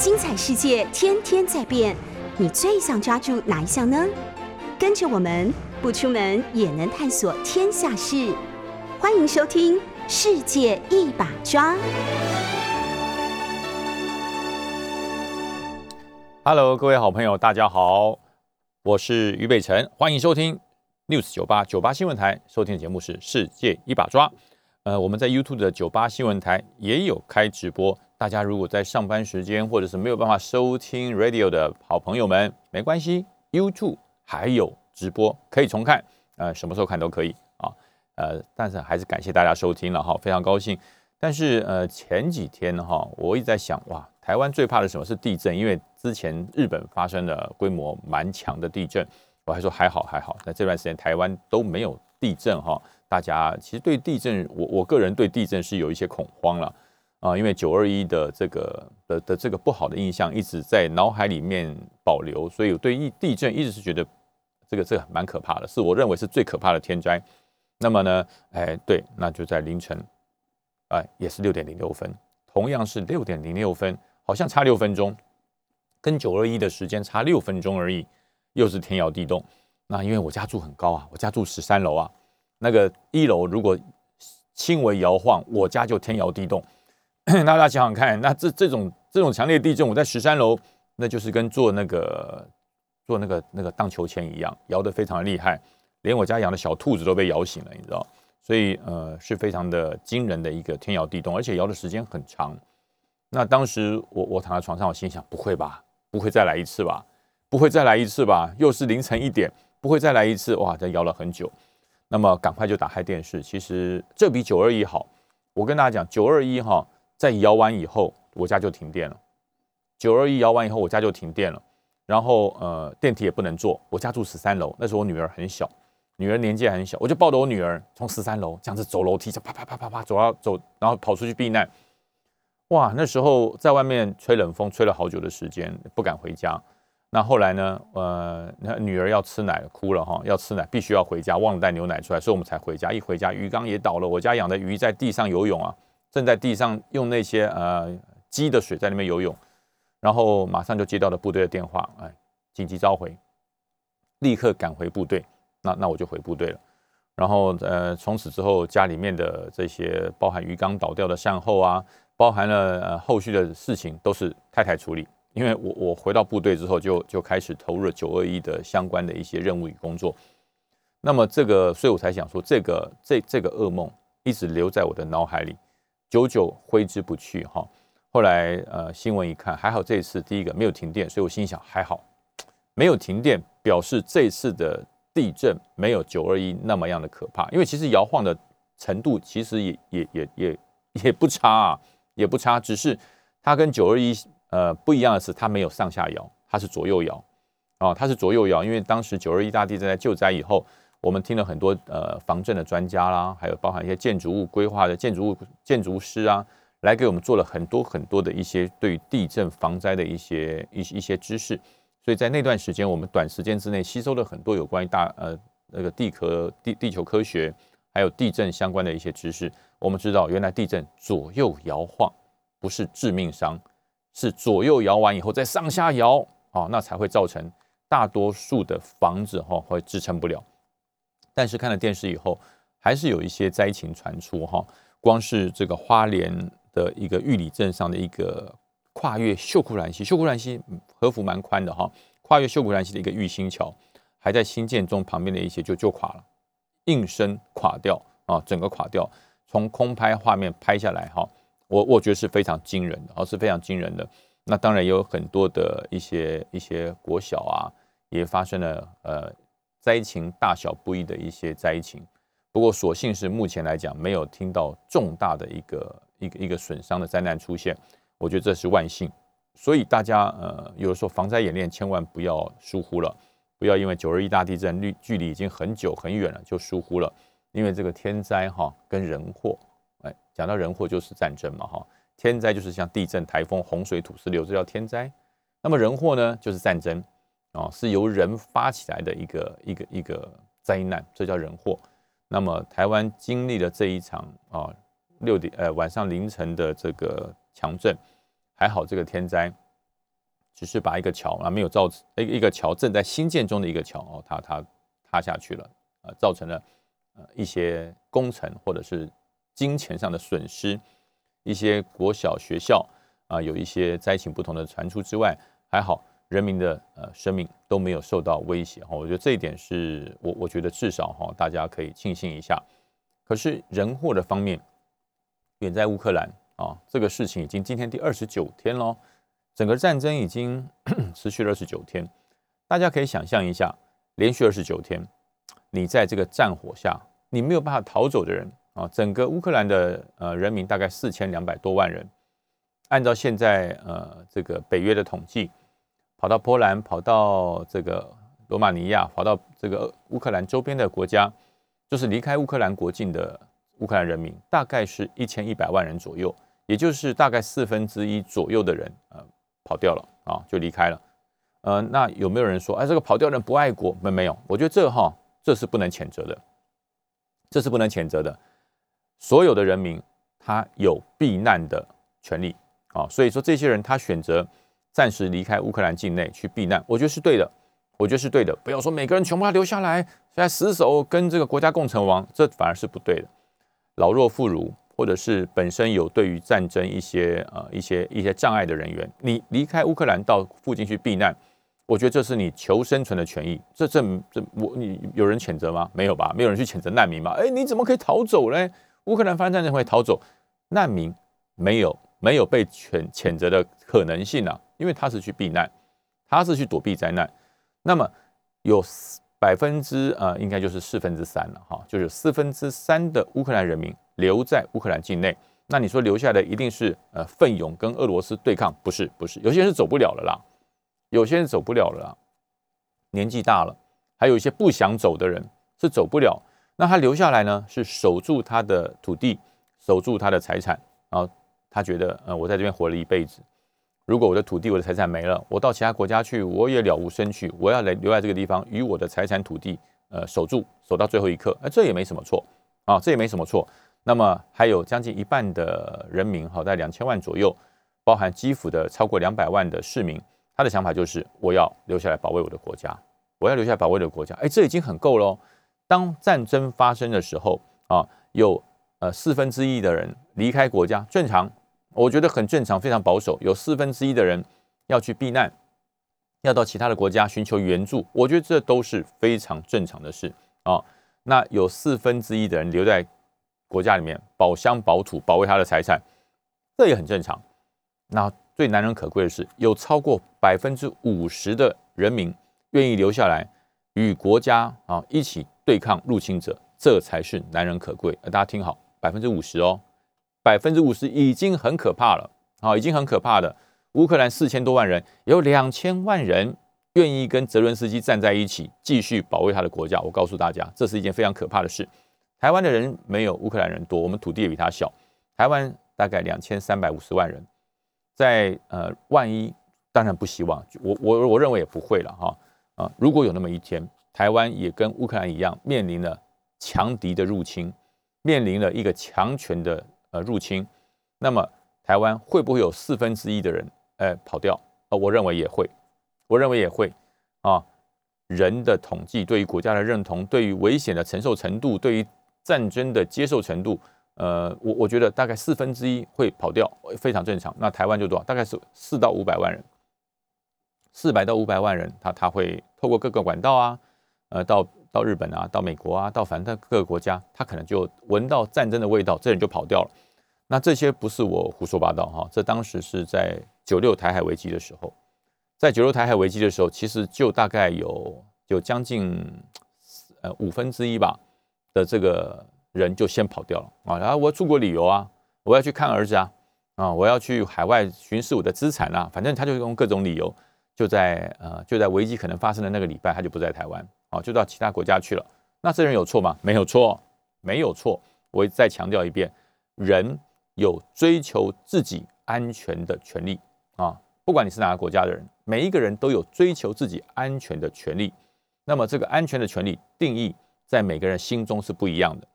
精彩世界天天在变，你最想抓住哪一项呢？跟着我们不出门也能探索天下事，欢迎收听《世界一把抓》。Hello，各位好朋友，大家好，我是于北辰，欢迎收听 News 九八九八新闻台，收听的节目是《世界一把抓》。呃，我们在 YouTube 的九八新闻台也有开直播，大家如果在上班时间或者是没有办法收听 Radio 的好朋友们，没关系，YouTube 还有直播可以重看，呃，什么时候看都可以啊。呃，但是还是感谢大家收听了哈，非常高兴。但是呃，前几天哈，我一直在想，哇，台湾最怕的什么是地震？因为之前日本发生了规模蛮强的地震，我还说还好还好。那这段时间台湾都没有地震哈，大家其实对地震，我我个人对地震是有一些恐慌了啊，因为九二一的这个的的这个不好的印象一直在脑海里面保留，所以我对地地震一直是觉得这个这个蛮可怕的，是我认为是最可怕的天灾。那么呢，哎，对，那就在凌晨。哎，也是六点零六分，同样是六点零六分，好像差六分钟，跟九二一的时间差六分钟而已，又是天摇地动。那因为我家住很高啊，我家住十三楼啊，那个一楼如果轻微摇晃，我家就天摇地动。那 大家想想看，那这这种这种强烈地震，我在十三楼，那就是跟做那个做那个那个荡秋千一样，摇得非常的厉害，连我家养的小兔子都被摇醒了，你知道。所以呃是非常的惊人的一个天摇地动，而且摇的时间很长。那当时我我躺在床上，我心想不会吧，不会再来一次吧，不会再来一次吧，又是凌晨一点，不会再来一次，哇，这摇了很久。那么赶快就打开电视，其实这比九二一好。我跟大家讲，九二一哈在摇完以后，我家就停电了。九二一摇完以后，我家就停电了，然后呃电梯也不能坐，我家住十三楼，那时候我女儿很小。女儿年纪很小，我就抱着我女儿从十三楼这样子走楼梯，就啪啪啪啪啪走到走，然后跑出去避难。哇，那时候在外面吹冷风，吹了好久的时间，不敢回家。那后来呢？呃，那女儿要吃奶，哭了哈，要吃奶，必须要回家，忘了带牛奶出来，所以我们才回家。一回家，鱼缸也倒了，我家养的鱼在地上游泳啊，正在地上用那些呃鸡的水在那边游泳，然后马上就接到了部队的电话，哎，紧急召回，立刻赶回部队。那那我就回部队了，然后呃，从此之后家里面的这些包含鱼缸倒掉的善后啊，包含了呃后续的事情都是太太处理，因为我我回到部队之后就就开始投入了九二一的相关的一些任务与工作，那么这个所以我才想说这个这这个噩梦一直留在我的脑海里，久久挥之不去哈。后来呃新闻一看，还好这一次第一个没有停电，所以我心想还好没有停电，表示这次的。地震没有九二一那么样的可怕，因为其实摇晃的程度其实也也也也也不差啊，也不差，只是它跟九二一呃不一样的是，它没有上下摇，它是左右摇啊，它是左右摇。因为当时九二一大地震在救灾以后，我们听了很多呃防震的专家啦，还有包含一些建筑物规划的建筑物建筑师啊，来给我们做了很多很多的一些对于地震防灾的一些一一些知识。所以在那段时间，我们短时间之内吸收了很多有关于大呃那个地壳地地球科学，还有地震相关的一些知识。我们知道，原来地震左右摇晃不是致命伤，是左右摇完以后再上下摇啊，那才会造成大多数的房子哈会支撑不了。但是看了电视以后，还是有一些灾情传出哈。光是这个花莲的一个玉里镇上的一个。跨越秀姑兰溪，秀姑兰溪河幅蛮宽的哈。跨越秀姑兰溪的一个玉兴桥，还在新建中，旁边的一些就就垮了，应声垮掉啊，整个垮掉。从空拍画面拍下来哈，我我觉得是非常惊人的，哦，是非常惊人的。那当然也有很多的一些一些国小啊，也发生了呃灾情大小不一的一些灾情。不过所幸是目前来讲，没有听到重大的一个一个一个损伤的灾难出现。我觉得这是万幸，所以大家呃，有的时候防灾演练千万不要疏忽了，不要因为九二一大地震距距离已经很久很远了就疏忽了，因为这个天灾哈跟人祸，哎，讲到人祸就是战争嘛哈，天灾就是像地震、台风、洪水、土石流，这叫天灾，那么人祸呢就是战争。啊，是由人发起来的一个一个一个灾难，这叫人祸。那么台湾经历了这一场啊六点呃晚上凌晨的这个强震。还好这个天灾只是把一个桥啊没有造成一个一个桥正在新建中的一个桥哦，它它塌下去了，呃，造成了呃一些工程或者是金钱上的损失，一些国小学校啊有一些灾情不同的传出之外，还好人民的呃生命都没有受到威胁哈，我觉得这一点是我我觉得至少哈大家可以庆幸一下。可是人祸的方面，远在乌克兰啊，这个事情已经今天第二十九天喽，整个战争已经 持续了二十九天，大家可以想象一下，连续二十九天，你在这个战火下，你没有办法逃走的人啊，整个乌克兰的呃人民大概四千两百多万人，按照现在呃这个北约的统计，跑到波兰，跑到这个罗马尼亚，跑到这个乌克兰周边的国家。就是离开乌克兰国境的乌克兰人民，大概是一千一百万人左右，也就是大概四分之一左右的人，呃，跑掉了啊，就离开了。呃，那有没有人说，哎，这个跑掉的人不爱国？没没有？我觉得这哈，这是不能谴责的，这是不能谴责的。所有的人民他有避难的权利啊，所以说这些人他选择暂时离开乌克兰境内去避难，我觉得是对的。我觉得是对的，不要说每个人全部要留下来，现在死守跟这个国家共存亡，这反而是不对的。老弱妇孺，或者是本身有对于战争一些呃一些一些障碍的人员，你离开乌克兰到附近去避难，我觉得这是你求生存的权益。这这这我你有人谴责吗？没有吧？没有人去谴责难民吧？哎，你怎么可以逃走嘞？乌克兰发生战争会逃走？难民没有没有被谴谴责的可能性啊，因为他是去避难，他是去躲避灾难。那么有百分之呃，应该就是四分之三了哈，就是四分之三的乌克兰人民留在乌克兰境内。那你说留下的一定是呃奋勇跟俄罗斯对抗？不是，不是，有些人是走不了了啦，有些人走不了了啦，年纪大了，还有一些不想走的人是走不了。那他留下来呢，是守住他的土地，守住他的财产，然后他觉得呃，我在这边活了一辈子。如果我的土地、我的财产没了，我到其他国家去，我也了无生趣。我要来留在这个地方，与我的财产、土地，呃，守住，守到最后一刻，哎，这也没什么错啊，这也没什么错。那么还有将近一半的人民，好在两千万左右，包含基辅的超过两百万的市民，他的想法就是我要留下来保卫我的国家，我要留下来保卫我的国家。哎，这已经很够喽。当战争发生的时候啊，有呃四分之一的人离开国家，正常。我觉得很正常，非常保守。有四分之一的人要去避难，要到其他的国家寻求援助，我觉得这都是非常正常的事啊。那有四分之一的人留在国家里面保乡保土，保卫他的财产，这也很正常。那最难能可贵的是，有超过百分之五十的人民愿意留下来与国家啊一起对抗入侵者，这才是难能可贵。大家听好，百分之五十哦。百分之五十已经很可怕了，啊，已经很可怕的。乌克兰四千多万人，有两千万人愿意跟泽伦斯基站在一起，继续保卫他的国家。我告诉大家，这是一件非常可怕的事。台湾的人没有乌克兰人多，我们土地也比他小。台湾大概两千三百五十万人，在呃，万一当然不希望，我我我认为也不会了哈啊。如果有那么一天，台湾也跟乌克兰一样，面临了强敌的入侵，面临了一个强权的。呃，入侵，那么台湾会不会有四分之一的人，哎，跑掉？呃，我认为也会，我认为也会啊。人的统计对于国家的认同，对于危险的承受程度，对于战争的接受程度，呃，我我觉得大概四分之一会跑掉，非常正常。那台湾就多少？大概是四到五百万人，四百到五百万人，他他会透过各个管道啊，呃，到。到日本啊，到美国啊，到反正各个国家，他可能就闻到战争的味道，这人就跑掉了。那这些不是我胡说八道哈，这当时是在九六台海危机的时候，在九六台海危机的时候，其实就大概有有将近呃五分之一吧的这个人就先跑掉了啊。然后我出国旅游啊，我要去看儿子啊，啊，我要去海外巡视我的资产啊，反正他就用各种理由，就在呃就在危机可能发生的那个礼拜，他就不在台湾。啊，就到其他国家去了。那这人有错吗？没有错，没有错。我再强调一遍，人有追求自己安全的权利啊！不管你是哪个国家的人，每一个人都有追求自己安全的权利。那么，这个安全的权利定义在每个人心中是不一样的。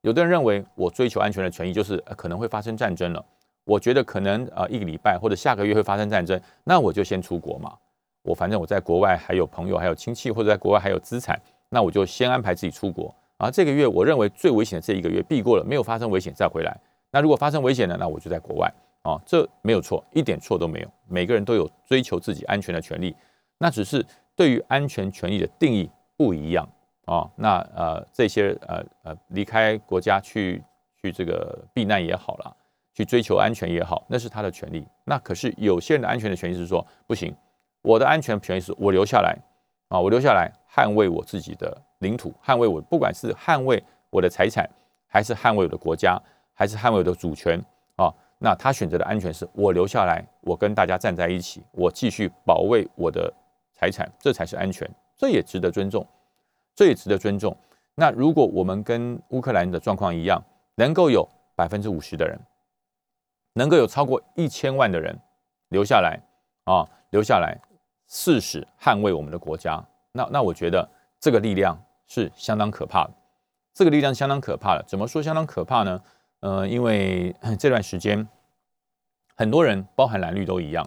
有的人认为，我追求安全的权益就是可能会发生战争了，我觉得可能呃一个礼拜或者下个月会发生战争，那我就先出国嘛。我反正我在国外还有朋友，还有亲戚，或者在国外还有资产，那我就先安排自己出国。啊，这个月我认为最危险的这一个月避过了，没有发生危险再回来。那如果发生危险了，那我就在国外。啊，这没有错，一点错都没有。每个人都有追求自己安全的权利，那只是对于安全权利的定义不一样。啊，那呃这些呃呃离开国家去去这个避难也好了，去追求安全也好，那是他的权利。那可是有些人的安全的权利是说不行。我的安全权益是我留下来啊，我留下来捍卫我自己的领土，捍卫我不管是捍卫我的财产，还是捍卫我的国家，还是捍卫我的主权啊。那他选择的安全是我留下来，我跟大家站在一起，我继续保卫我的财产，这才是安全，这也值得尊重，这也值得尊重。那如果我们跟乌克兰的状况一样，能够有百分之五十的人，能够有超过一千万的人留下来啊，留下来。誓死捍卫我们的国家，那那我觉得这个力量是相当可怕的。这个力量相当可怕的，怎么说相当可怕呢？呃，因为这段时间很多人，包含蓝绿都一样，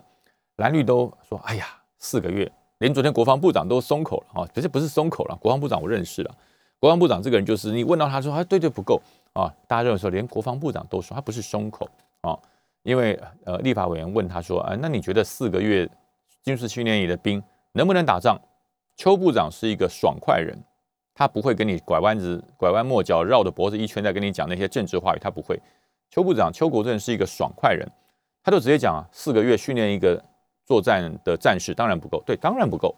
蓝绿都说：“哎呀，四个月，连昨天国防部长都松口了啊！”不是不是松口了，国防部长我认识了。国防部长这个人就是你问到他说：“啊，对对不够啊！”大家认为说，连国防部长都说他不是松口啊，因为呃，立法委员问他说：“啊，那你觉得四个月？”军事训练营的兵能不能打仗？邱部长是一个爽快人，他不会跟你拐弯子、拐弯抹角、绕着脖子一圈再跟你讲那些政治话语，他不会。邱部长邱国正是一个爽快人，他就直接讲啊，四个月训练一个作战的战士当然不够，对，当然不够。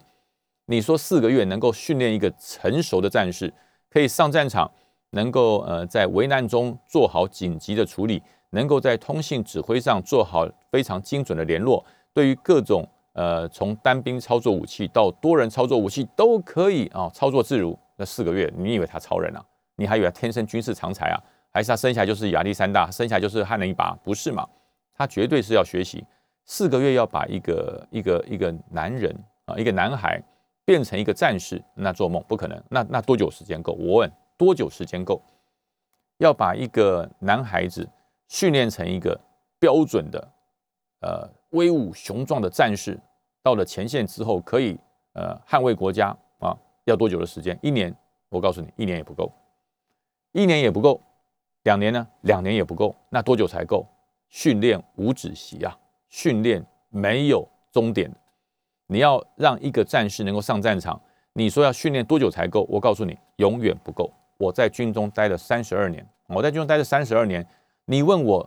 你说四个月能够训练一个成熟的战士，可以上战场，能够呃在危难中做好紧急的处理，能够在通信指挥上做好非常精准的联络，对于各种。呃，从单兵操作武器到多人操作武器都可以啊，操作自如。那四个月，你以为他超人啊？你还以为他天生军事长才啊？还是他生下来就是亚历山大，生下来就是汉人一把？不是嘛？他绝对是要学习。四个月要把一个一个一个男人啊，一个男孩变成一个战士，那做梦不可能。那那多久时间够？我问，多久时间够？要把一个男孩子训练成一个标准的呃威武雄壮的战士？到了前线之后，可以呃捍卫国家啊，要多久的时间？一年，我告诉你，一年也不够，一年也不够，两年呢？两年也不够，那多久才够？训练无止息啊，训练没有终点。你要让一个战士能够上战场，你说要训练多久才够？我告诉你，永远不够。我在军中待了三十二年，我在军中待了三十二年，你问我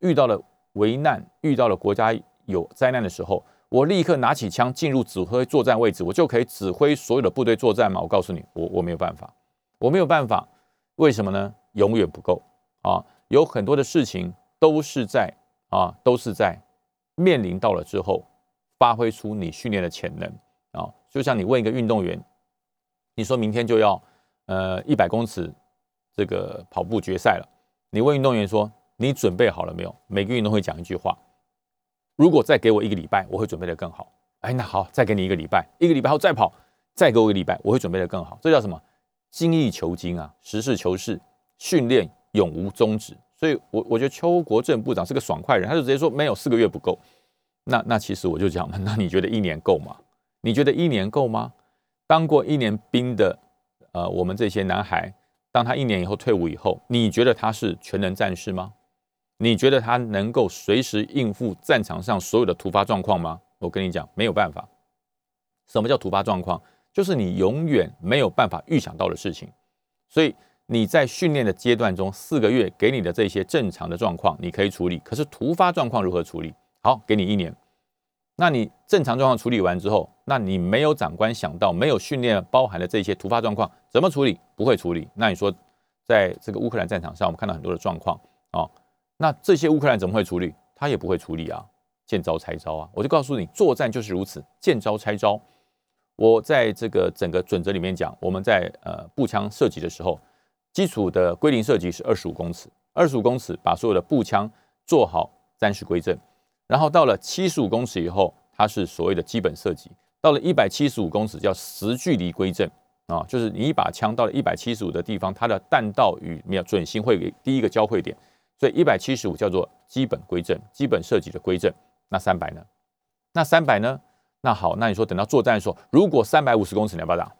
遇到了危难，遇到了国家有灾难的时候。我立刻拿起枪进入指挥作战位置，我就可以指挥所有的部队作战吗？我告诉你，我我没有办法，我没有办法。为什么呢？永远不够啊！有很多的事情都是在啊，都是在面临到了之后，发挥出你训练的潜能啊。就像你问一个运动员，你说明天就要呃一百公尺这个跑步决赛了，你问运动员说你准备好了没有？每个运动会讲一句话。如果再给我一个礼拜，我会准备的更好。哎，那好，再给你一个礼拜，一个礼拜后再跑，再给我一个礼拜，我会准备的更好。这叫什么？精益求精啊，实事求是，训练永无终止。所以，我我觉得邱国正部长是个爽快人，他就直接说没有四个月不够。那那其实我就讲了，那你觉得一年够吗？你觉得一年够吗？当过一年兵的，呃，我们这些男孩，当他一年以后退伍以后，你觉得他是全能战士吗？你觉得他能够随时应付战场上所有的突发状况吗？我跟你讲，没有办法。什么叫突发状况？就是你永远没有办法预想到的事情。所以你在训练的阶段中，四个月给你的这些正常的状况你可以处理，可是突发状况如何处理？好，给你一年。那你正常状况处理完之后，那你没有长官想到，没有训练包含的这些突发状况怎么处理？不会处理。那你说，在这个乌克兰战场上，我们看到很多的状况啊。那这些乌克兰怎么会处理？他也不会处理啊，见招拆招啊！我就告诉你，作战就是如此，见招拆招。我在这个整个准则里面讲，我们在呃步枪射击的时候，基础的归零射击是二十五公尺，二十五公尺把所有的步枪做好战时归正，然后到了七十五公尺以后，它是所谓的基本射击，到了一百七十五公尺叫实距离归正啊，就是你一把枪到了一百七十五的地方，它的弹道与瞄准心会给第一个交汇点。所以一百七十五叫做基本规正，基本设计的规正。那三百呢？那三百呢？那好，那你说等到作战的时候，如果三百五十公尺，你要不要打？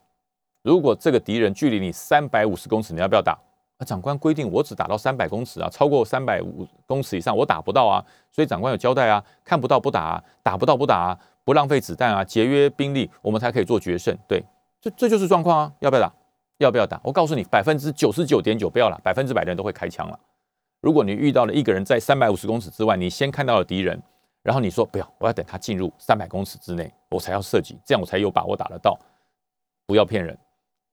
如果这个敌人距离你三百五十公尺，你要不要打？啊，长官规定我只打到三百公尺啊，超过三百五公尺以上我打不到啊。所以长官有交代啊，看不到不打，啊，打不到不打，啊，不浪费子弹啊，节约兵力，我们才可以做决胜。对，这这就是状况啊，要不要打？要不要打？我告诉你，百分之九十九点九不要了，百分之百的人都会开枪了。如果你遇到了一个人在三百五十公尺之外，你先看到了敌人。然后你说不要，我要等他进入三百公尺之内，我才要射击，这样我才有把握打得到。不要骗人，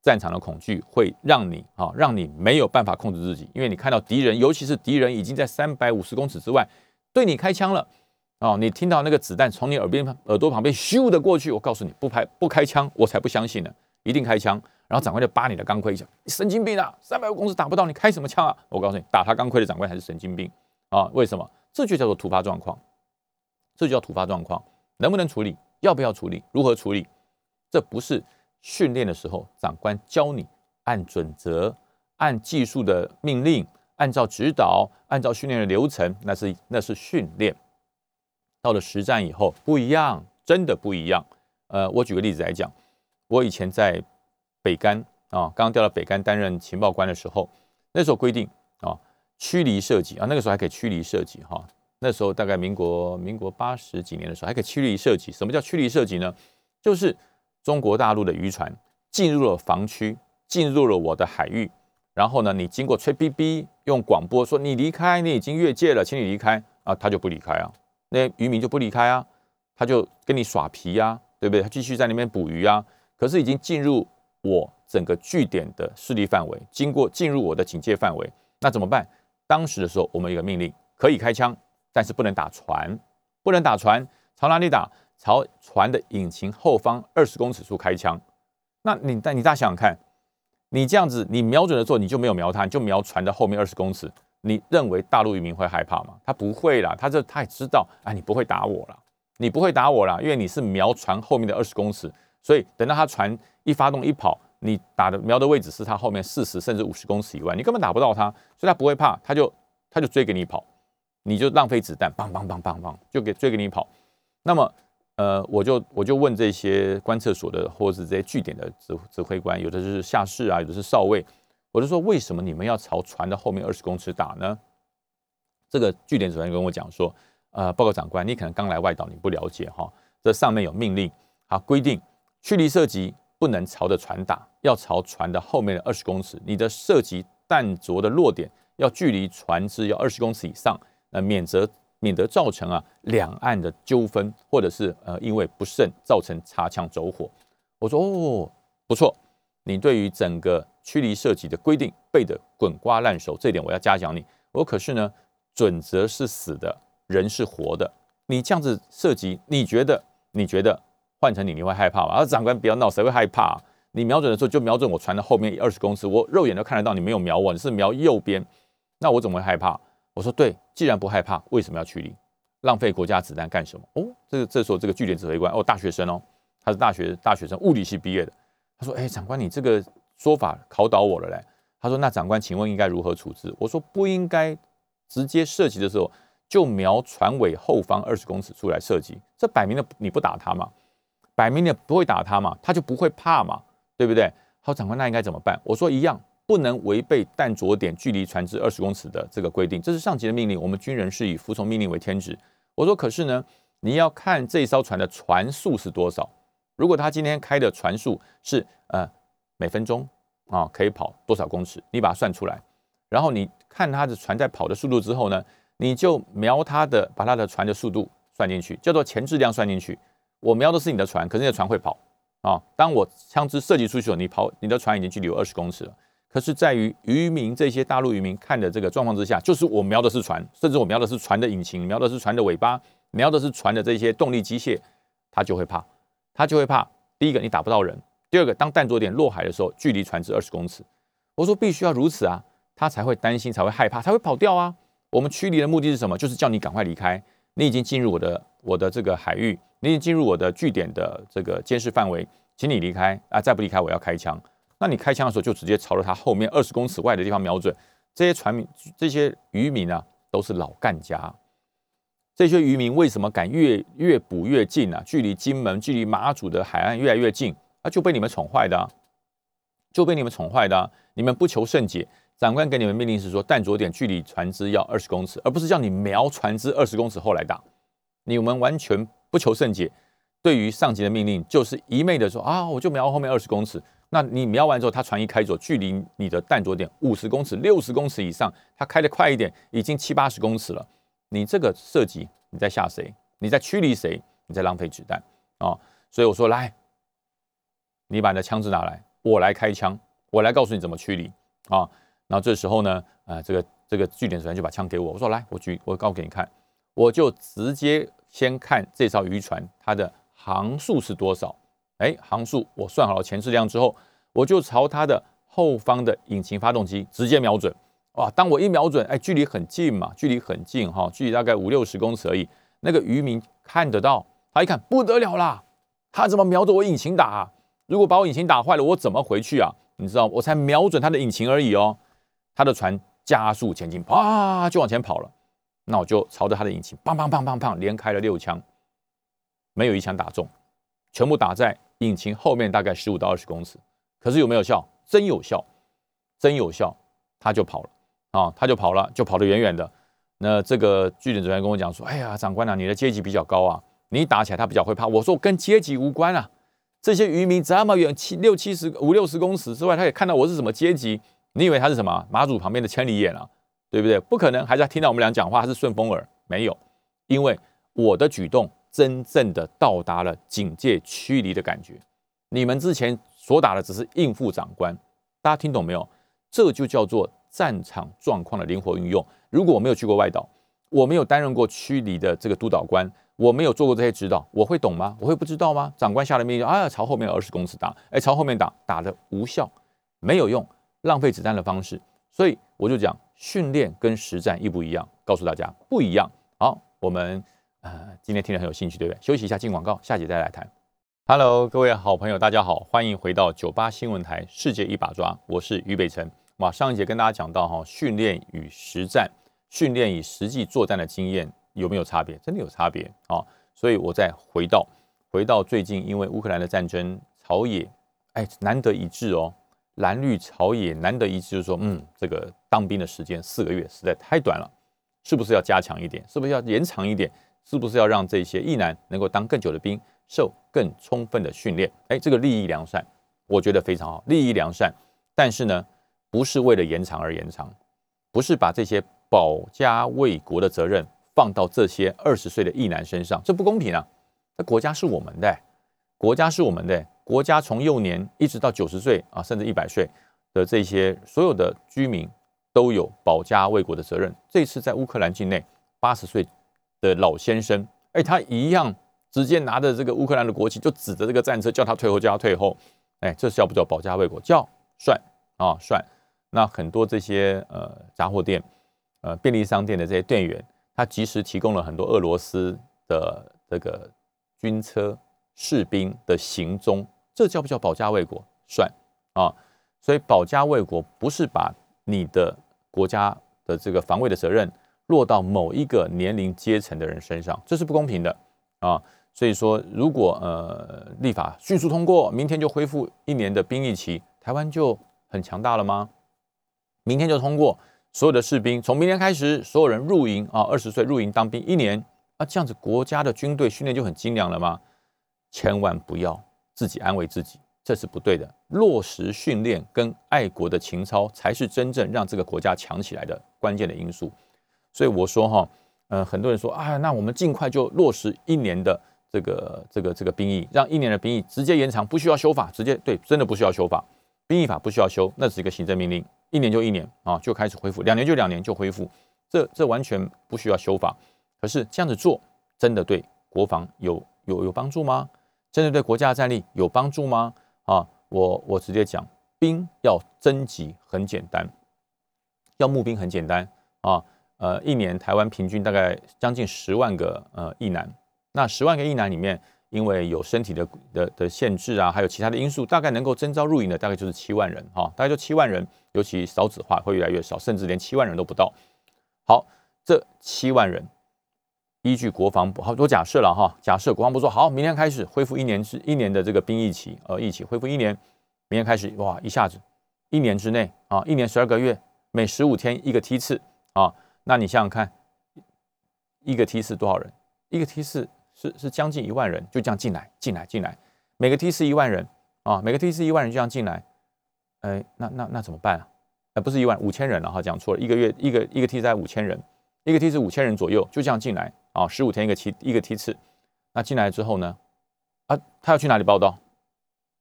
战场的恐惧会让你啊，让你没有办法控制自己，因为你看到敌人，尤其是敌人已经在三百五十公尺之外对你开枪了哦，你听到那个子弹从你耳边耳朵旁边咻的过去，我告诉你不拍不开枪，我才不相信呢，一定开枪。然后长官就扒你的钢盔讲，你神经病啊，三百五公尺打不到你开什么枪啊？我告诉你，打他钢盔的长官才是神经病啊！为什么？这就叫做突发状况。这就叫突发状况，能不能处理？要不要处理？如何处理？这不是训练的时候长官教你按准则、按技术的命令、按照指导、按照训练的流程，那是那是训练。到了实战以后不一样，真的不一样。呃，我举个例子来讲，我以前在北干啊，刚刚调到北干担任情报官的时候，那时候规定啊，驱离设计啊，那个时候还可以驱离设计哈。那时候大概民国民国八十几年的时候，还可以驱离设计。什么叫驱离设计呢？就是中国大陆的渔船进入了防区，进入了我的海域，然后呢，你经过吹哔哔，用广播说你离开，你已经越界了，请你离开啊，他就不离开啊，那渔民就不离开啊，他就跟你耍皮啊，对不对？他继续在那边捕鱼啊，可是已经进入我整个据点的势力范围，经过进入我的警戒范围，那怎么办？当时的时候，我们有个命令，可以开枪。但是不能打船，不能打船，朝哪里打？朝船的引擎后方二十公尺处开枪。那你但你大家想想看，你这样子，你瞄准的做，你就没有瞄他，你就瞄船的后面二十公尺。你认为大陆渔民会害怕吗？他不会啦，他这他也知道，啊，你不会打我了，你不会打我了，因为你是瞄船后面的二十公尺。所以等到他船一发动一跑，你打的瞄的位置是他后面四十甚至五十公尺以外，你根本打不到他，所以他不会怕，他就他就追给你跑。你就浪费子弹，梆梆梆梆梆，就给追给你跑。那么，呃，我就我就问这些观测所的，或者是这些据点的指指挥官，有的是下士啊，有的是少尉，我就说，为什么你们要朝船的后面二十公尺打呢？这个据点指挥跟我讲说，呃，报告长官，你可能刚来外岛，你不了解哈。这上面有命令啊，规定驱离射击不能朝着船打，要朝船的后面的二十公尺。你的射击弹着的落点要距离船只要二十公尺以上。呃，免则免得造成啊两岸的纠纷，或者是呃因为不慎造成擦枪走火。我说哦，不错，你对于整个驱离射击的规定背得滚瓜烂熟，这点我要嘉奖你。我可是呢，准则是死的，人是活的。你这样子射击，你觉得你觉得换成你你会害怕吗？啊，长官不要闹，谁会害怕？你瞄准的时候就瞄准我船的后面二十公尺，我肉眼都看得到你没有瞄我，你是瞄右边，那我怎么会害怕？我说对，既然不害怕，为什么要驱离？浪费国家子弹干什么？哦，这个这时候这个据点指挥官哦，大学生哦，他是大学大学生，物理系毕业的。他说：“哎，长官，你这个说法考倒我了嘞。”他说：“那长官，请问应该如何处置？”我说：“不应该直接射击的时候就瞄船尾后方二十公尺出来射击，这摆明了你不打他嘛，摆明了不会打他嘛，他就不会怕嘛，对不对？”好，长官，那应该怎么办？我说：“一样。”不能违背弹着点距离船只二十公尺的这个规定，这是上级的命令，我们军人是以服从命令为天职。我说，可是呢，你要看这艘船的船速是多少。如果他今天开的船速是呃每分钟啊可以跑多少公尺，你把它算出来，然后你看他的船在跑的速度之后呢，你就瞄他的把他的船的速度算进去，叫做前质量算进去。我瞄的是你的船，可是你的船会跑啊。当我枪支射击出去了，你跑你的船已经距离有二十公尺了。可是，在于渔民这些大陆渔民看的这个状况之下，就是我瞄的是船，甚至我瞄的是船的引擎，瞄的是船的尾巴，瞄的是船的这些动力机械，他就会怕，他就会怕。第一个，你打不到人；第二个，当弹着点落海的时候，距离船只二十公尺。我说必须要如此啊，他才会担心，才会害怕，才会跑掉啊。我们驱离的目的是什么？就是叫你赶快离开。你已经进入我的我的这个海域，你已经进入我的据点的这个监视范围，请你离开啊！再不离开，我要开枪。那你开枪的时候就直接朝着他后面二十公尺外的地方瞄准，这些船民、这些渔民啊，都是老干家。这些渔民为什么敢越越捕越近啊？距离金门、距离马祖的海岸越来越近，啊，就被你们宠坏的，就被你们宠坏的。你们不求甚解，长官给你们命令是说，弹着点距离船只要二十公尺，而不是叫你瞄船只二十公尺后来打。你们完全不求甚解，对于上级的命令就是一昧的说啊，我就瞄后面二十公尺。那你瞄完之后，他船一开走，距离你的弹着点五十公尺、六十公尺以上，他开的快一点，已经七八十公尺了。你这个射击，你在吓谁？你在驱离谁？你在浪费子弹啊！所以我说，来，你把你的枪支拿来，我来开枪，我来告诉你怎么驱离啊！然后这时候呢，呃，这个这个据点主任就把枪给我，我说来，我举，我告给你看，我就直接先看这艘渔船它的航速是多少。哎，航速我算好了前置量之后，我就朝它的后方的引擎发动机直接瞄准。哇！当我一瞄准，哎，距离很近嘛，距离很近哈，距离大概五六十公尺而已。那个渔民看得到，他一看不得了啦，他怎么瞄着我引擎打？如果把我引擎打坏了，我怎么回去啊？你知道，我才瞄准他的引擎而已哦。他的船加速前进，啪就往前跑了。那我就朝着他的引擎，砰砰砰砰砰，连开了六枪，没有一枪打中，全部打在。引擎后面大概十五到二十公尺，可是有没有效？真有效，真有效，他就跑了啊，他就跑了，就跑得远远的。那这个据点主任跟我讲说：“哎呀，长官啊，你的阶级比较高啊，你打起来他比较会怕。”我说：“跟阶级无关啊，这些渔民这么远七六七十五六十公尺之外，他也看到我是什么阶级？你以为他是什么马祖旁边的千里眼啊？对不对？不可能，还是听到我们俩讲话，他是顺风耳？没有，因为我的举动。”真正的到达了警戒驱离的感觉，你们之前所打的只是应付长官，大家听懂没有？这就叫做战场状况的灵活运用。如果我没有去过外岛，我没有担任过驱离的这个督导官，我没有做过这些指导，我会懂吗？我会不知道吗？长官下了命令，啊，朝后面二十公尺打，哎，朝后面打，打的无效，没有用，浪费子弹的方式。所以我就讲，训练跟实战一不一样，告诉大家不一样。好，我们。呃，今天听得很有兴趣，对不对？休息一下，进广告，下节再来谈。Hello，各位好朋友，大家好，欢迎回到九八新闻台《世界一把抓》，我是于北辰。哇，上一节跟大家讲到哈，训练与实战，训练与实际作战的经验有没有差别？真的有差别啊！所以我再回到回到最近，因为乌克兰的战争，朝野哎难得一致哦，蓝绿朝野难得一致，就是说，嗯，这个当兵的时间四个月实在太短了，是不是要加强一点？是不是要延长一点？是不是要让这些役男能够当更久的兵，受更充分的训练？哎，这个利益良善，我觉得非常好，利益良善。但是呢，不是为了延长而延长，不是把这些保家卫国的责任放到这些二十岁的役男身上，这不公平啊！那国家是我们的，国家是我们的，国家从幼年一直到九十岁啊，甚至一百岁的这些所有的居民都有保家卫国的责任。这次在乌克兰境内，八十岁。的老先生，哎，他一样直接拿着这个乌克兰的国旗，就指着这个战车，叫他退后，叫他退后。哎，这叫不叫保家卫国？叫算啊算。那很多这些呃杂货店、呃便利商店的这些店员，他及时提供了很多俄罗斯的这个军车、士兵的行踪，这叫不叫保家卫国？算啊。所以保家卫国不是把你的国家的这个防卫的责任。落到某一个年龄阶层的人身上，这是不公平的啊！所以说，如果呃立法迅速通过，明天就恢复一年的兵役期，台湾就很强大了吗？明天就通过，所有的士兵从明天开始，所有人入营啊，二十岁入营当兵一年啊，这样子国家的军队训练就很精良了吗？千万不要自己安慰自己，这是不对的。落实训练跟爱国的情操，才是真正让这个国家强起来的关键的因素。所以我说哈，呃，很多人说啊，那我们尽快就落实一年的这个这个这个兵役，让一年的兵役直接延长，不需要修法，直接对，真的不需要修法，兵役法不需要修，那是一个行政命令，一年就一年啊，就开始恢复，两年就两年就恢复，这这完全不需要修法。可是这样子做，真的对国防有有有帮助吗？真的对国家的战力有帮助吗？啊，我我直接讲，兵要征集很简单，要募兵很简单啊。呃，一年台湾平均大概将近十万个呃役男，那十万个役男里面，因为有身体的的的限制啊，还有其他的因素，大概能够征召入营的大概就是七万人哈，大概就七万人，尤其少子化会越来越少，甚至连七万人都不到。好，这七万人，依据国防部，好多假设了哈，假设国防部说好，明天开始恢复一年之一年的这个兵役期，呃，役期恢复一年，明天开始，哇，一下子一年之内啊，一年十二个月，每十五天一个梯次啊，那你想想看，一个梯次多少人？一个梯次是是将近一万人，就这样进来，进来，进来，每个梯次一万人啊，每个梯次一万人就这样进来，哎，那那那怎么办啊？呃，不是一万五千人了哈，讲错了，一个月一个一个梯在五千人，一个梯是五千人左右，就这样进来啊，十五天一个梯一个梯次，那进来之后呢，啊，他要去哪里报道？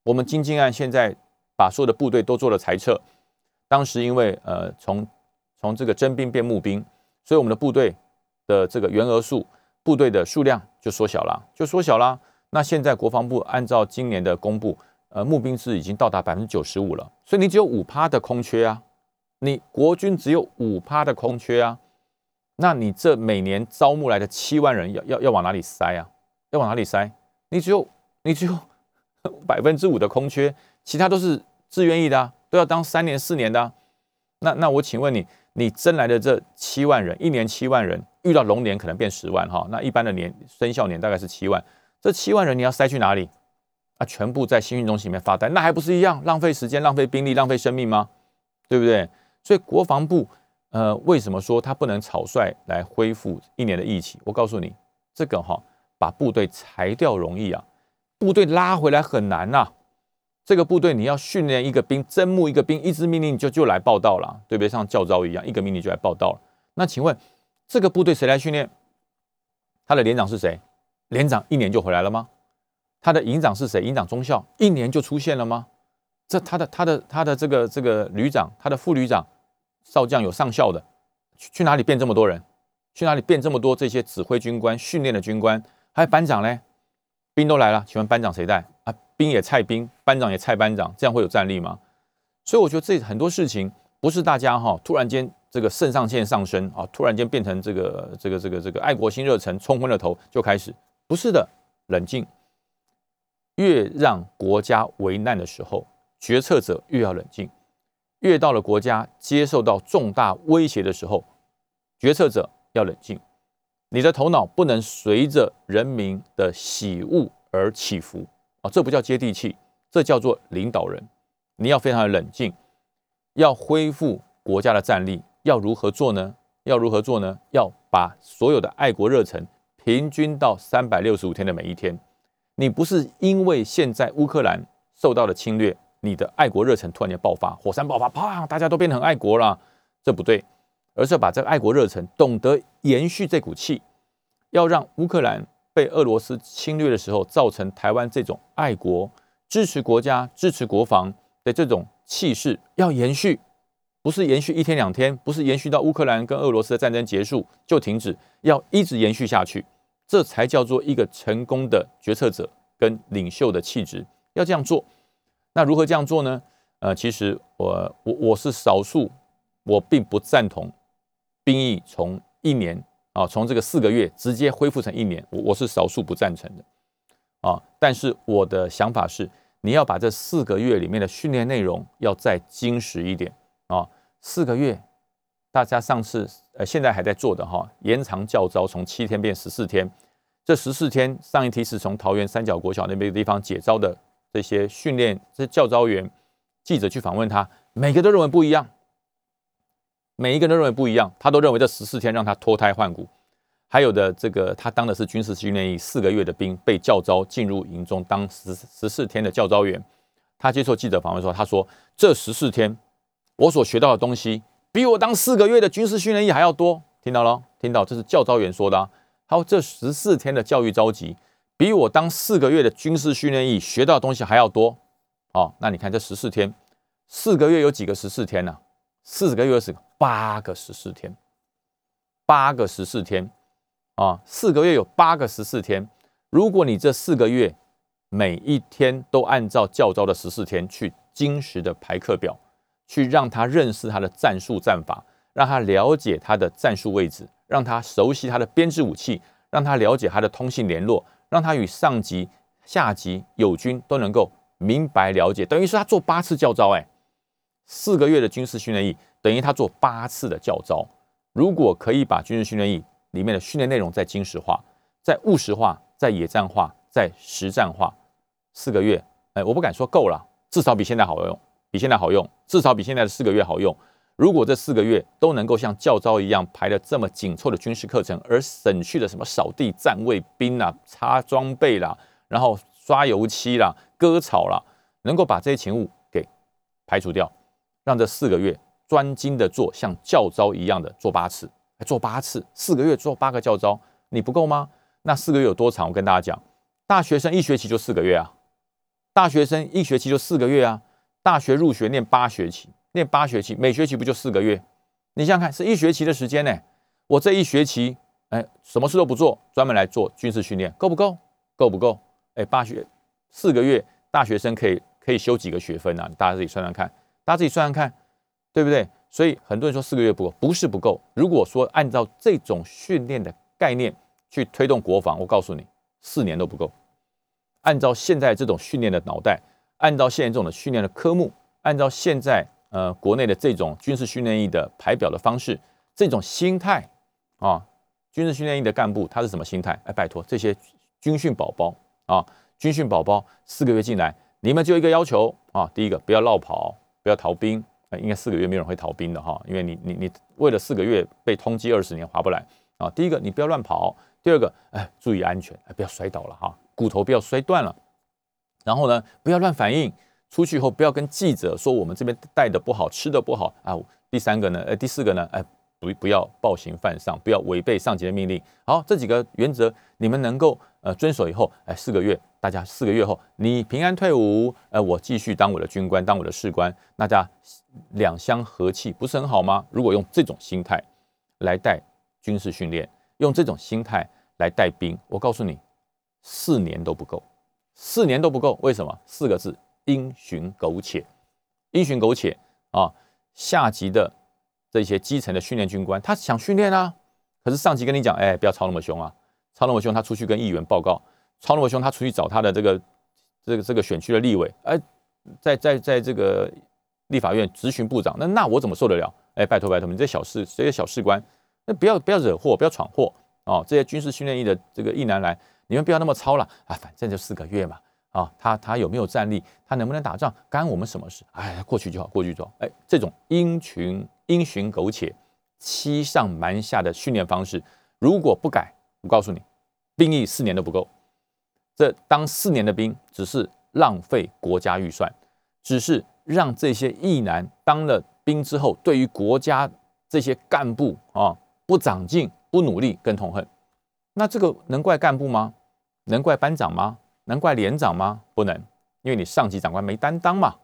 我们金靖案现在把所有的部队都做了裁撤，当时因为呃从从这个征兵变募兵，所以我们的部队的这个员额数、部队的数量就缩小了，就缩小了。那现在国防部按照今年的公布，呃，募兵制已经到达百分之九十五了，所以你只有五趴的空缺啊。你国军只有五趴的空缺啊，那你这每年招募来的七万人要要要往哪里塞啊？要往哪里塞？你只有你只有 百分之五的空缺，其他都是自愿意的啊，都要当三年四年的。那那我请问你，你征来的这七万人，一年七万人，遇到龙年可能变十万哈。那一般的年生肖年大概是七万，这七万人你要塞去哪里？啊，全部在新训中心里面发呆，那还不是一样浪费时间、浪费兵力、浪费生命吗？对不对？所以国防部，呃，为什么说他不能草率来恢复一年的疫情？我告诉你，这个哈，把部队裁掉容易啊，部队拉回来很难呐。这个部队你要训练一个兵，征募一个兵，一支命令就就来报道了，对不对？像教招一样，一个命令就来报道了。那请问这个部队谁来训练？他的连长是谁？连长一年就回来了吗？他的营长是谁？营长中校一年就出现了吗？这他的他的他的这个这个旅长，他的副旅长。少将有上校的，去去哪里变这么多人？去哪里变这么多这些指挥军官、训练的军官？还有班长嘞？兵都来了，请问班长谁带啊？兵也菜兵，班长也菜班长，这样会有战力吗？所以我觉得这很多事情不是大家哈突然间这个肾上腺上升啊，突然间变成这个这个这个这个爱国心热忱冲昏了头就开始，不是的，冷静。越让国家为难的时候，决策者越要冷静。越到了国家接受到重大威胁的时候，决策者要冷静，你的头脑不能随着人民的喜恶而起伏啊！这不叫接地气，这叫做领导人。你要非常的冷静，要恢复国家的战力，要如何做呢？要如何做呢？要把所有的爱国热忱平均到三百六十五天的每一天。你不是因为现在乌克兰受到了侵略。你的爱国热忱突然间爆发，火山爆发，啪，大家都变得很爱国了，这不对，而是要把这个爱国热忱懂得延续这股气，要让乌克兰被俄罗斯侵略的时候，造成台湾这种爱国、支持国家、支持国防的这种气势要延续，不是延续一天两天，不是延续到乌克兰跟俄罗斯的战争结束就停止，要一直延续下去，这才叫做一个成功的决策者跟领袖的气质，要这样做。那如何这样做呢？呃，其实我我我是少数，我并不赞同兵役从一年啊，从这个四个月直接恢复成一年，我我是少数不赞成的啊。但是我的想法是，你要把这四个月里面的训练内容要再精实一点啊。四个月，大家上次呃现在还在做的哈，延长教招从七天变十四天，这十四天上一题是从桃园三角国小那边的地方解招的。这些训练，这教招员记者去访问他，每个都认为不一样，每一个都认为不一样，他都认为这十四天让他脱胎换骨。还有的这个，他当的是军事训练役四个月的兵，被教招进入营中当十十四天的教招员。他接受记者访问说：“他说这十四天我所学到的东西，比我当四个月的军事训练役还要多。”听到了？听到？这是教招员说的。还有这十四天的教育召集。比我当四个月的军事训练营学到的东西还要多，哦，那你看这十四天，四个月有几个十四天呢？四个月是八个十四天，八个十四天，啊，四个月有八个十四天。如果你这四个月每一天都按照教招的十四天去精实的排课表，去让他认识他的战术战法，让他了解他的战术位置，让他熟悉他的编制武器，让他了解他的通信联络。让他与上级、下级、友军都能够明白了解，等于是他做八次教招，哎，四个月的军事训练营等于他做八次的教招。如果可以把军事训练营里面的训练内容再精实化、再务实化、再野战化、再实战化，四个月，哎，我不敢说够了，至少比现在好用，比现在好用，至少比现在的四个月好用。如果这四个月都能够像教招一样排的这么紧凑的军事课程，而省去了什么扫地、站卫兵啦、擦装备啦，然后刷油漆啦、割草啦，能够把这些勤务给排除掉，让这四个月专精的做像教招一样的做八次，做八次，四个月做八个教招，你不够吗？那四个月有多长？我跟大家讲，大学生一学期就四个月啊，大学生一学期就四个月啊，大学入学念八学期。念八学期，每学期不就四个月？你想想看，是一学期的时间呢。我这一学期，哎，什么事都不做，专门来做军事训练，够不够？够不够？哎，八学四个月，大学生可以可以修几个学分呢？大家自己算算看，大家自己算算看，对不对？所以很多人说四个月不够，不是不够。如果说按照这种训练的概念去推动国防，我告诉你，四年都不够。按照现在这种训练的脑袋，按照现在这种的训练的科目，按照现在。呃，国内的这种军事训练营的排表的方式，这种心态啊，军事训练营的干部他是什么心态？哎，拜托这些军训宝宝啊，军训宝宝四个月进来，你们就一个要求啊，第一个不要绕跑，不要逃兵，应该四个月没有人会逃兵的哈，因为你你你为了四个月被通缉二十年划不来啊。第一个你不要乱跑，第二个哎注意安全，哎不要摔倒了哈，骨头不要摔断了，然后呢不要乱反应。出去以后不要跟记者说我们这边带的不好，吃的不好啊。第三个呢，呃，第四个呢，哎，不不要暴行犯上，不要违背上级的命令。好，这几个原则你们能够呃遵守以后，哎，四个月，大家四个月后你平安退伍，呃，我继续当我的军官，当我的士官，大家两相和气，不是很好吗？如果用这种心态来带军事训练，用这种心态来带兵，我告诉你，四年都不够，四年都不够。为什么？四个字。因循苟且，因循苟且啊！下级的这些基层的训练军官，他想训练啊，可是上级跟你讲，哎，不要操那么凶啊，操那么凶，他出去跟议员报告，操那么凶，他出去找他的这个这个这个选区的立委，哎，在在在这个立法院质询部长，那那我怎么受得了？哎，拜托拜托，你这小事，这些小士官，那不要不要惹祸，不要闯祸哦！这些军事训练役的这个役男来，你们不要那么操了啊，反正就四个月嘛。啊，他他有没有战力？他能不能打仗？干我们什么事？哎，过去就好，过去就好。哎，这种因循因循苟且、欺上瞒下的训练方式，如果不改，我告诉你，兵役四年都不够。这当四年的兵，只是浪费国家预算，只是让这些役男当了兵之后，对于国家这些干部啊，不长进、不努力、更痛恨。那这个能怪干部吗？能怪班长吗？能怪连长吗？不能，因为你上级长官没担当嘛，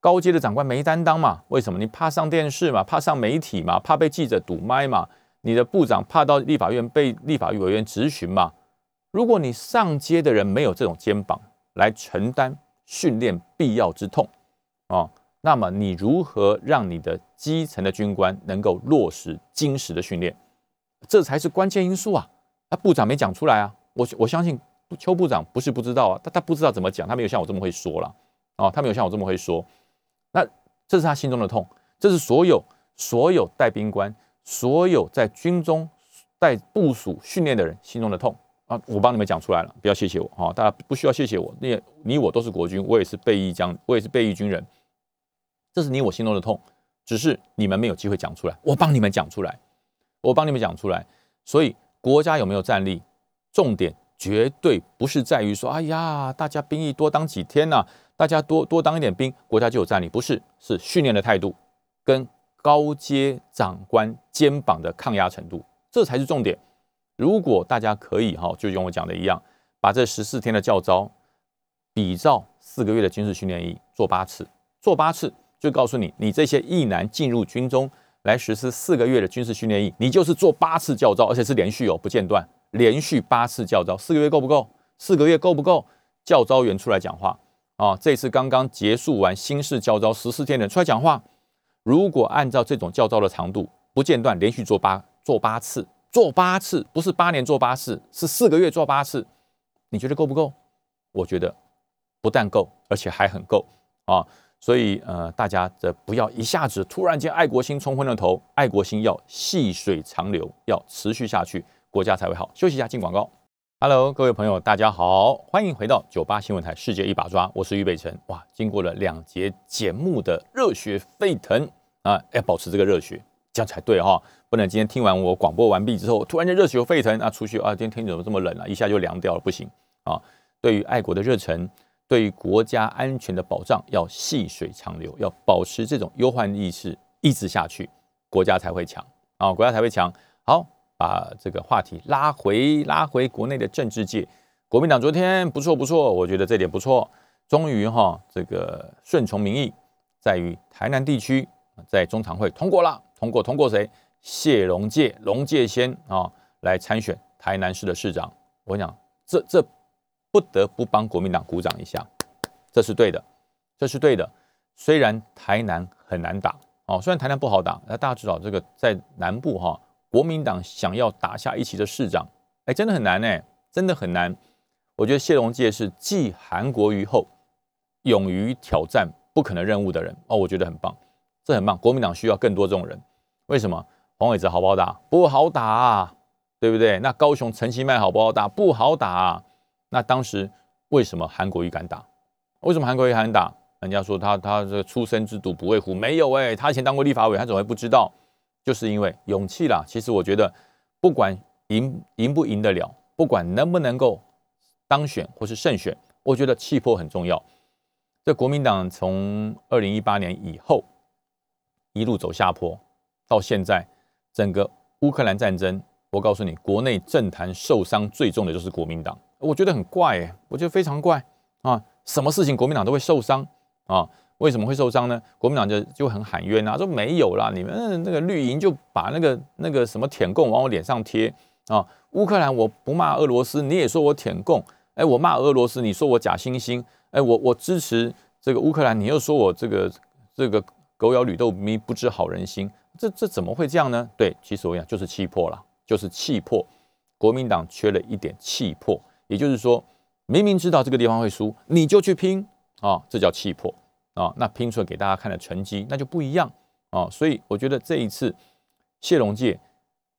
高阶的长官没担当嘛。为什么？你怕上电视嘛，怕上媒体嘛，怕被记者堵麦嘛。你的部长怕到立法院被立法委员质询嘛。如果你上阶的人没有这种肩膀来承担训练必要之痛啊，那么你如何让你的基层的军官能够落实精实的训练？这才是关键因素啊！啊部长没讲出来啊，我我相信。邱部长不是不知道啊，他他不知道怎么讲，他没有像我这么会说了哦，他没有像我这么会说。那这是他心中的痛，这是所有所有带兵官、所有在军中带部署训练的人心中的痛啊！我帮你们讲出来了，不要谢谢我啊！大家不需要谢谢我，你你我都是国军，我也是备役将，我也是备役军人，这是你我心中的痛，只是你们没有机会讲出来，我帮你们讲出来，我帮你们讲出来。所以国家有没有战力，重点。绝对不是在于说，哎呀，大家兵役多当几天呐，大家多多当一点兵，国家就有战力。不是，是训练的态度跟高阶长官肩膀的抗压程度，这才是重点。如果大家可以哈，就跟我讲的一样，把这十四天的教招比照四个月的军事训练营做八次，做八次就告诉你，你这些役男进入军中来实施四个月的军事训练营，你就是做八次教招，而且是连续哦，不间断。连续八次教招，四个月够不够？四个月够不够？教招员出来讲话啊！这次刚刚结束完新式教招十四天的出来讲话。如果按照这种教招的长度，不间断，连续做八做八次，做八次，不是八年做八次，是四个月做八次，你觉得够不够？我觉得不但够，而且还很够啊！所以呃，大家这不要一下子突然间爱国心冲昏了头，爱国心要细水长流，要持续下去，国家才会好。休息一下，进广告。Hello，各位朋友，大家好，欢迎回到九八新闻台《世界一把抓》，我是俞北辰。哇，经过了两节节目的热血沸腾啊，要保持这个热血，这样才对哈，不能今天听完我广播完毕之后，突然间热血沸腾啊，出去啊，今天天怎么这么冷啊，一下就凉掉了，不行啊。对于爱国的热忱，对于国家安全的保障，要细水长流，要保持这种忧患意识，一直下去，国家才会强啊，国家才会强。好。把这个话题拉回拉回国内的政治界，国民党昨天不错不错，我觉得这点不错，终于哈这个顺从民意，在于台南地区在中常会通过了，通过通过谁？谢龙介龙介先啊来参选台南市的市长。我讲这这不得不帮国民党鼓掌一下，这是对的，这是对的。虽然台南很难打哦，虽然台南不好打，那大家知道这个在南部哈。国民党想要打下一旗的市长，哎，真的很难哎，真的很难。我觉得谢龙介是继韩国瑜后，勇于挑战不可能任务的人哦，我觉得很棒，这很棒。国民党需要更多这种人。为什么？黄伟哲好不好打？不好打，啊，对不对？那高雄陈其迈好不好打？不好打。啊。那当时为什么韩国瑜敢打？为什么韩国瑜敢打？人家说他他这个出生之犊不畏虎，没有哎，他以前当过立法委，他怎么会不知道？就是因为勇气啦。其实我觉得，不管赢赢不赢得了，不管能不能够当选或是胜选，我觉得气魄很重要。这国民党从二零一八年以后一路走下坡，到现在整个乌克兰战争，我告诉你，国内政坛受伤最重的就是国民党。我觉得很怪哎，我觉得非常怪啊！什么事情国民党都会受伤啊？为什么会受伤呢？国民党就就很喊冤啊，说没有啦，你们那个绿营就把那个那个什么舔共往我脸上贴啊。乌克兰我不骂俄罗斯，你也说我舔共，哎，我骂俄罗斯，你说我假惺惺，哎，我我支持这个乌克兰，你又说我这个这个狗咬吕洞宾，不知好人心，这这怎么会这样呢？对，其实我讲就是气魄了，就是气魄，国民党缺了一点气魄，也就是说，明明知道这个地方会输，你就去拼啊，这叫气魄。啊，那拼出来给大家看的成绩那就不一样啊，所以我觉得这一次谢龙介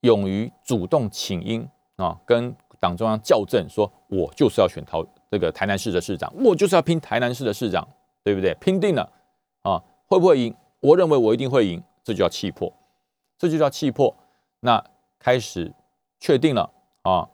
勇于主动请缨啊，跟党中央校正说，我就是要选桃这个台南市的市长，我就是要拼台南市的市长，对不对？拼定了啊，会不会赢？我认为我一定会赢，这就叫气魄，这就叫气魄。那开始确定了啊，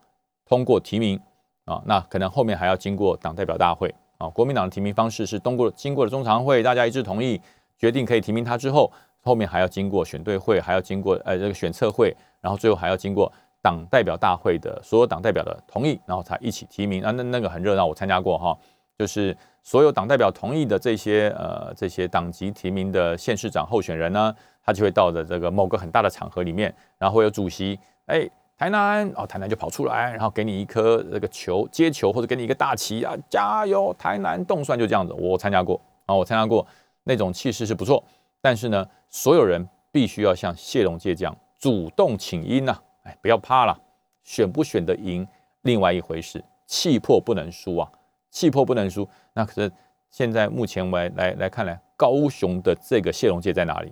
通过提名啊，那可能后面还要经过党代表大会。啊，国民党的提名方式是通过经过了中常会，大家一致同意决定可以提名他之后，后面还要经过选对会，还要经过呃这个选测会，然后最后还要经过党代表大会的所有党代表的同意，然后才一起提名。啊，那那个很热闹，我参加过哈，就是所有党代表同意的这些呃这些党籍提名的县市长候选人呢，他就会到的这个某个很大的场合里面，然后会有主席哎。台南哦，台南就跑出来，然后给你一颗那个球接球，或者给你一个大旗啊，加油！台南动算就这样子，我参加过啊，我参加过那种气势是不错，但是呢，所有人必须要像谢龙介这样主动请缨呐，哎，不要怕了，选不选得赢另外一回事，气魄不能输啊，气魄不能输。那可是现在目前来来来看来，高雄的这个谢龙介在哪里？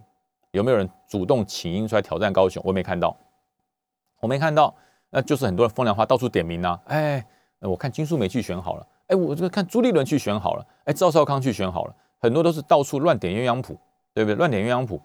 有没有人主动请缨出来挑战高雄？我没看到。我没看到，那就是很多人风凉话到处点名呐。哎，我看金素梅去选好了，哎，我这个看朱立伦去选好了，哎，赵少康去选好了，很多都是到处乱点鸳鸯谱，对不对？乱点鸳鸯谱，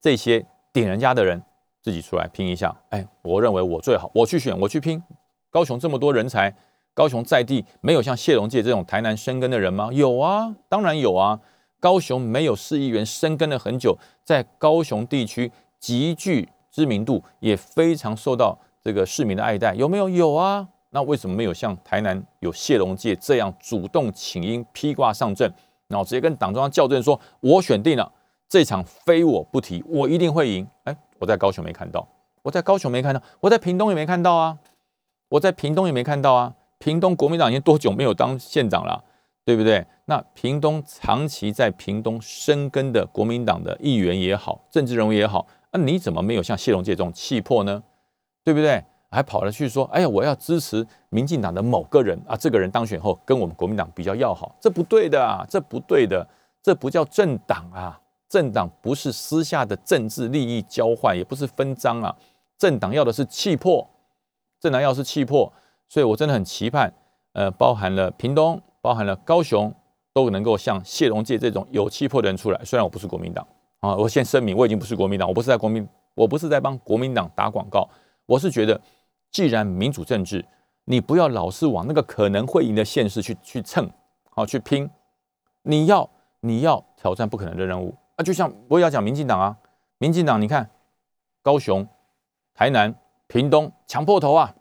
这些点人家的人自己出来拼一下。哎，我认为我最好，我去选，我去拼。高雄这么多人才，高雄在地没有像谢龙介这种台南生根的人吗？有啊，当然有啊。高雄没有市议员生根了很久，在高雄地区极具。知名度也非常受到这个市民的爱戴，有没有？有啊。那为什么没有像台南有谢龙介这样主动请缨、披挂上阵，然后直接跟党中央校正说：“我选定了这场，非我不提，我一定会赢。”哎，我在高雄没看到，我在高雄没看到，我在屏东也没看到啊，我在屏东也没看到啊。屏东国民党已经多久没有当县长了，对不对？那屏东长期在屏东生根的国民党的议员也好，政治人物也好。那你怎么没有像谢龙介这种气魄呢？对不对？还跑了去说，哎呀，我要支持民进党的某个人啊，这个人当选后跟我们国民党比较要好，这不对的啊，这不对的，这不叫政党啊！政党不是私下的政治利益交换，也不是分赃啊！政党要的是气魄，政党要的是气魄，所以我真的很期盼，呃，包含了屏东，包含了高雄，都能够像谢龙介这种有气魄的人出来。虽然我不是国民党啊，我先声明，我已经不是国民党，我不是在国民，我不是在帮国民党打广告，我是觉得，既然民主政治，你不要老是往那个可能会赢的县市去去蹭，好去拼，你要。你要挑战不可能的任务啊！就像我也要讲民进党啊，民进党，你看高雄、台南、屏东抢破头啊，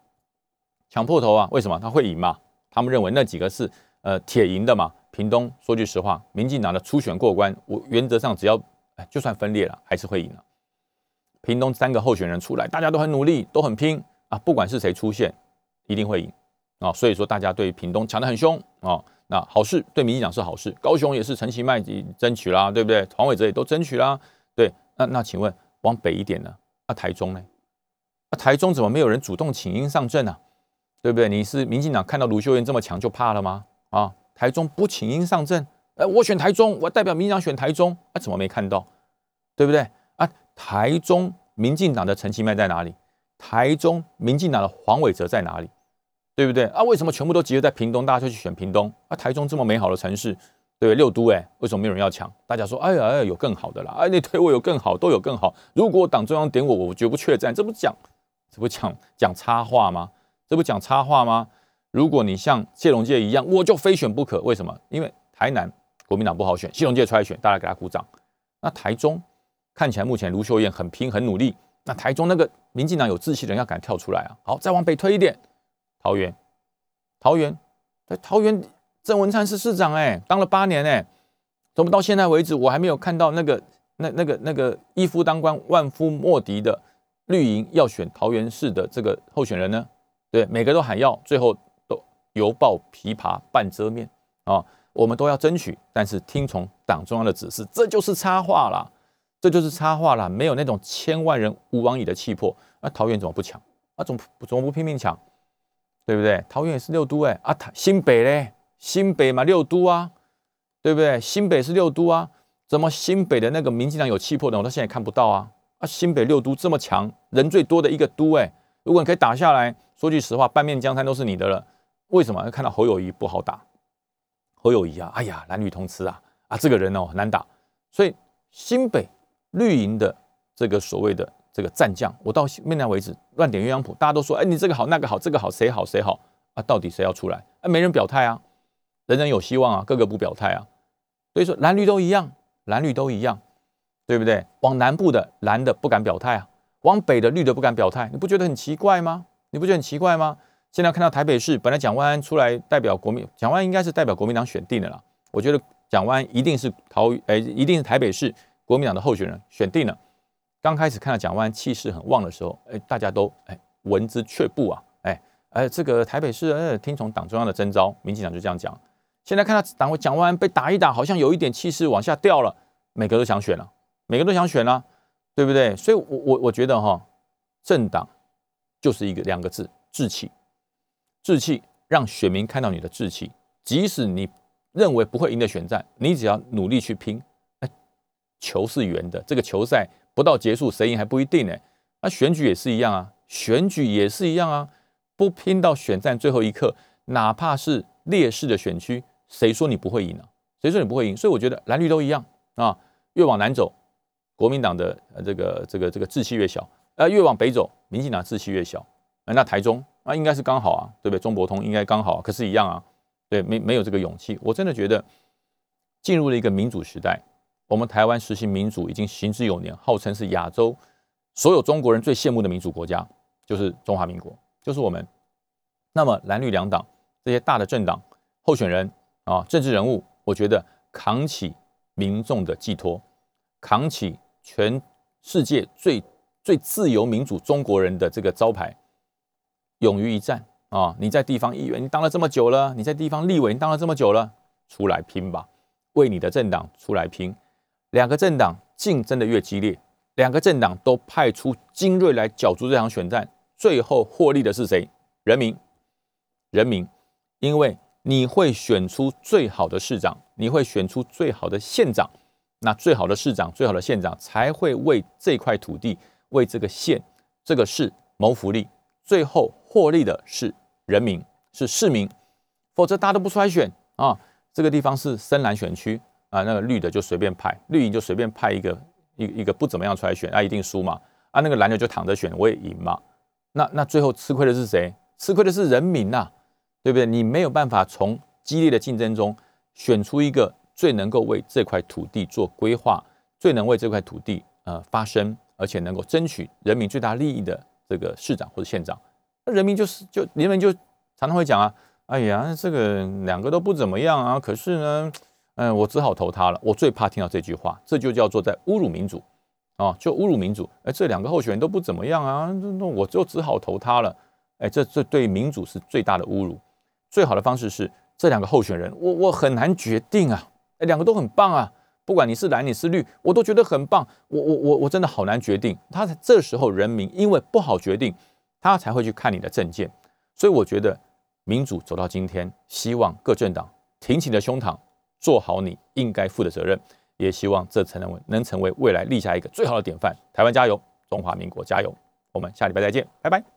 抢破头啊！为什么他会赢嘛？他们认为那几个是呃铁赢的嘛。屏东说句实话，民进党的初选过关，我原则上只要哎就算分裂了，还是会赢的。屏东三个候选人出来，大家都很努力，都很拼啊，不管是谁出现，一定会赢啊！所以说大家对屏东抢得很凶啊。那好事对民进党是好事，高雄也是陈其迈争取啦，对不对？黄伟哲也都争取啦，对。那那请问往北一点呢？啊，台中呢？啊，台中怎么没有人主动请缨上阵啊？对不对？你是民进党看到卢秀燕这么强就怕了吗？啊，台中不请缨上阵，哎，我选台中，我代表民进党选台中，啊，怎么没看到？对不对？啊，台中民进党的陈其迈在哪里？台中民进党的黄伟哲在哪里？对不对啊？为什么全部都集中在屏东？大家就去选屏东啊？台中这么美好的城市，对不对？六都哎，为什么没有人要抢？大家说，哎呀哎，有更好的啦！哎，你推我有更好，都有更好。如果党中央点我，我绝不怯战。这不讲，这不讲讲插话吗？这不讲插话吗？如果你像谢龙介一样，我就非选不可。为什么？因为台南国民党不好选，谢龙介出来选，大家给他鼓掌。那台中看起来目前卢秀燕很拼很努力，那台中那个民进党有志气的人要敢跳出来啊！好，再往北推一点。桃园，桃园，在桃园，郑文灿是市长哎，当了八年哎，怎么到现在为止，我还没有看到那个那那个那个一夫当关万夫莫敌的绿营要选桃园市的这个候选人呢？对，每个都喊要，最后都犹抱琵琶半遮面啊！我们都要争取，但是听从党中央的指示，这就是插话啦，这就是插话啦，没有那种千万人吾往矣的气魄。那桃园怎么不抢？啊，怎么怎么不拼命抢？对不对？桃园也是六都哎啊，新北嘞，新北嘛六都啊，对不对？新北是六都啊，怎么新北的那个民进党有气魄的，我到现在看不到啊啊！新北六都这么强，人最多的一个都哎，如果你可以打下来，说句实话，半面江山都是你的了。为什么？看到侯友谊不好打，侯友谊啊，哎呀，男女通吃啊啊，这个人哦难打，所以新北绿营的这个所谓的。这个战将，我到现在为止乱点鸳鸯谱，大家都说，哎，你这个好，那个好，这个好，谁好谁好啊？到底谁要出来？啊，没人表态啊，人人有希望啊，个个不表态啊。所以说蓝绿都一样，蓝绿都一样，对不对？往南部的蓝的不敢表态啊，往北的绿的不敢表态，你不觉得很奇怪吗？你不觉得很奇怪吗？现在看到台北市，本来蒋万安出来代表国民，蒋万安应该是代表国民党选定的啦。我觉得蒋万安一定是桃，哎，一定是台北市国民党的候选人选定了。刚开始看到蒋万安气势很旺的时候，哎，大家都哎闻之却步啊，哎哎，这个台北市呃听从党中央的征召，民进党就这样讲。现在看到党蒋万安被打一打，好像有一点气势往下掉了，每个都想选了，每个都想选了，对不对？所以，我我我觉得哈，政党就是一个两个字：志气。志气让选民看到你的志气，即使你认为不会赢的选战，你只要努力去拼，哎，球是圆的，这个球赛。不到结束谁赢还不一定呢，那选举也是一样啊，选举也是一样啊，不拼到选战最后一刻，哪怕是劣势的选区，谁说你不会赢呢？谁说你不会赢？所以我觉得蓝绿都一样啊，越往南走，国民党的这个这个这个志气越小，呃，越往北走，民进党志气越小。啊那台中那应该是刚好啊，对不对？中博通应该刚好，可是，一样啊，对，没没有这个勇气。我真的觉得进入了一个民主时代。我们台湾实行民主已经行之有年，号称是亚洲所有中国人最羡慕的民主国家，就是中华民国，就是我们。那么蓝绿两党这些大的政党候选人啊，政治人物，我觉得扛起民众的寄托，扛起全世界最最自由民主中国人的这个招牌，勇于一战啊！你在地方议员，你当了这么久了；你在地方立委，你当了这么久了，出来拼吧，为你的政党出来拼。两个政党竞争的越激烈，两个政党都派出精锐来角逐这场选战，最后获利的是谁？人民，人民，因为你会选出最好的市长，你会选出最好的县长，那最好的市长、最好的县长才会为这块土地、为这个县、这个市谋福利，最后获利的是人民，是市民，否则大家都不出来选啊。这个地方是深蓝选区啊，那个绿的就随便派，绿营就随便派一个一一个不怎么样出来选，啊，一定输嘛。啊，那个蓝的就躺着选，我也赢嘛。那那最后吃亏的是谁？吃亏的是人民呐，对不对？你没有办法从激烈的竞争中选出一个最能够为这块土地做规划、最能为这块土地呃发声，而且能够争取人民最大利益的这个市长或者县长。那人民就是就人民就常常会讲啊，哎呀，这个两个都不怎么样啊。可是呢，嗯，我只好投他了。我最怕听到这句话，这就叫做在侮辱民主。啊，就侮辱民主，哎，这两个候选人都不怎么样啊，那我就只好投他了，哎，这这对民主是最大的侮辱。最好的方式是这两个候选人，我我很难决定啊，哎，两个都很棒啊，不管你是蓝你是绿，我都觉得很棒，我我我我真的好难决定。他这时候人民因为不好决定，他才会去看你的证件。所以我觉得民主走到今天，希望各政党挺起的胸膛，做好你应该负的责任。也希望这才能能成为未来立下一个最好的典范。台湾加油，中华民国加油！我们下礼拜再见，拜拜。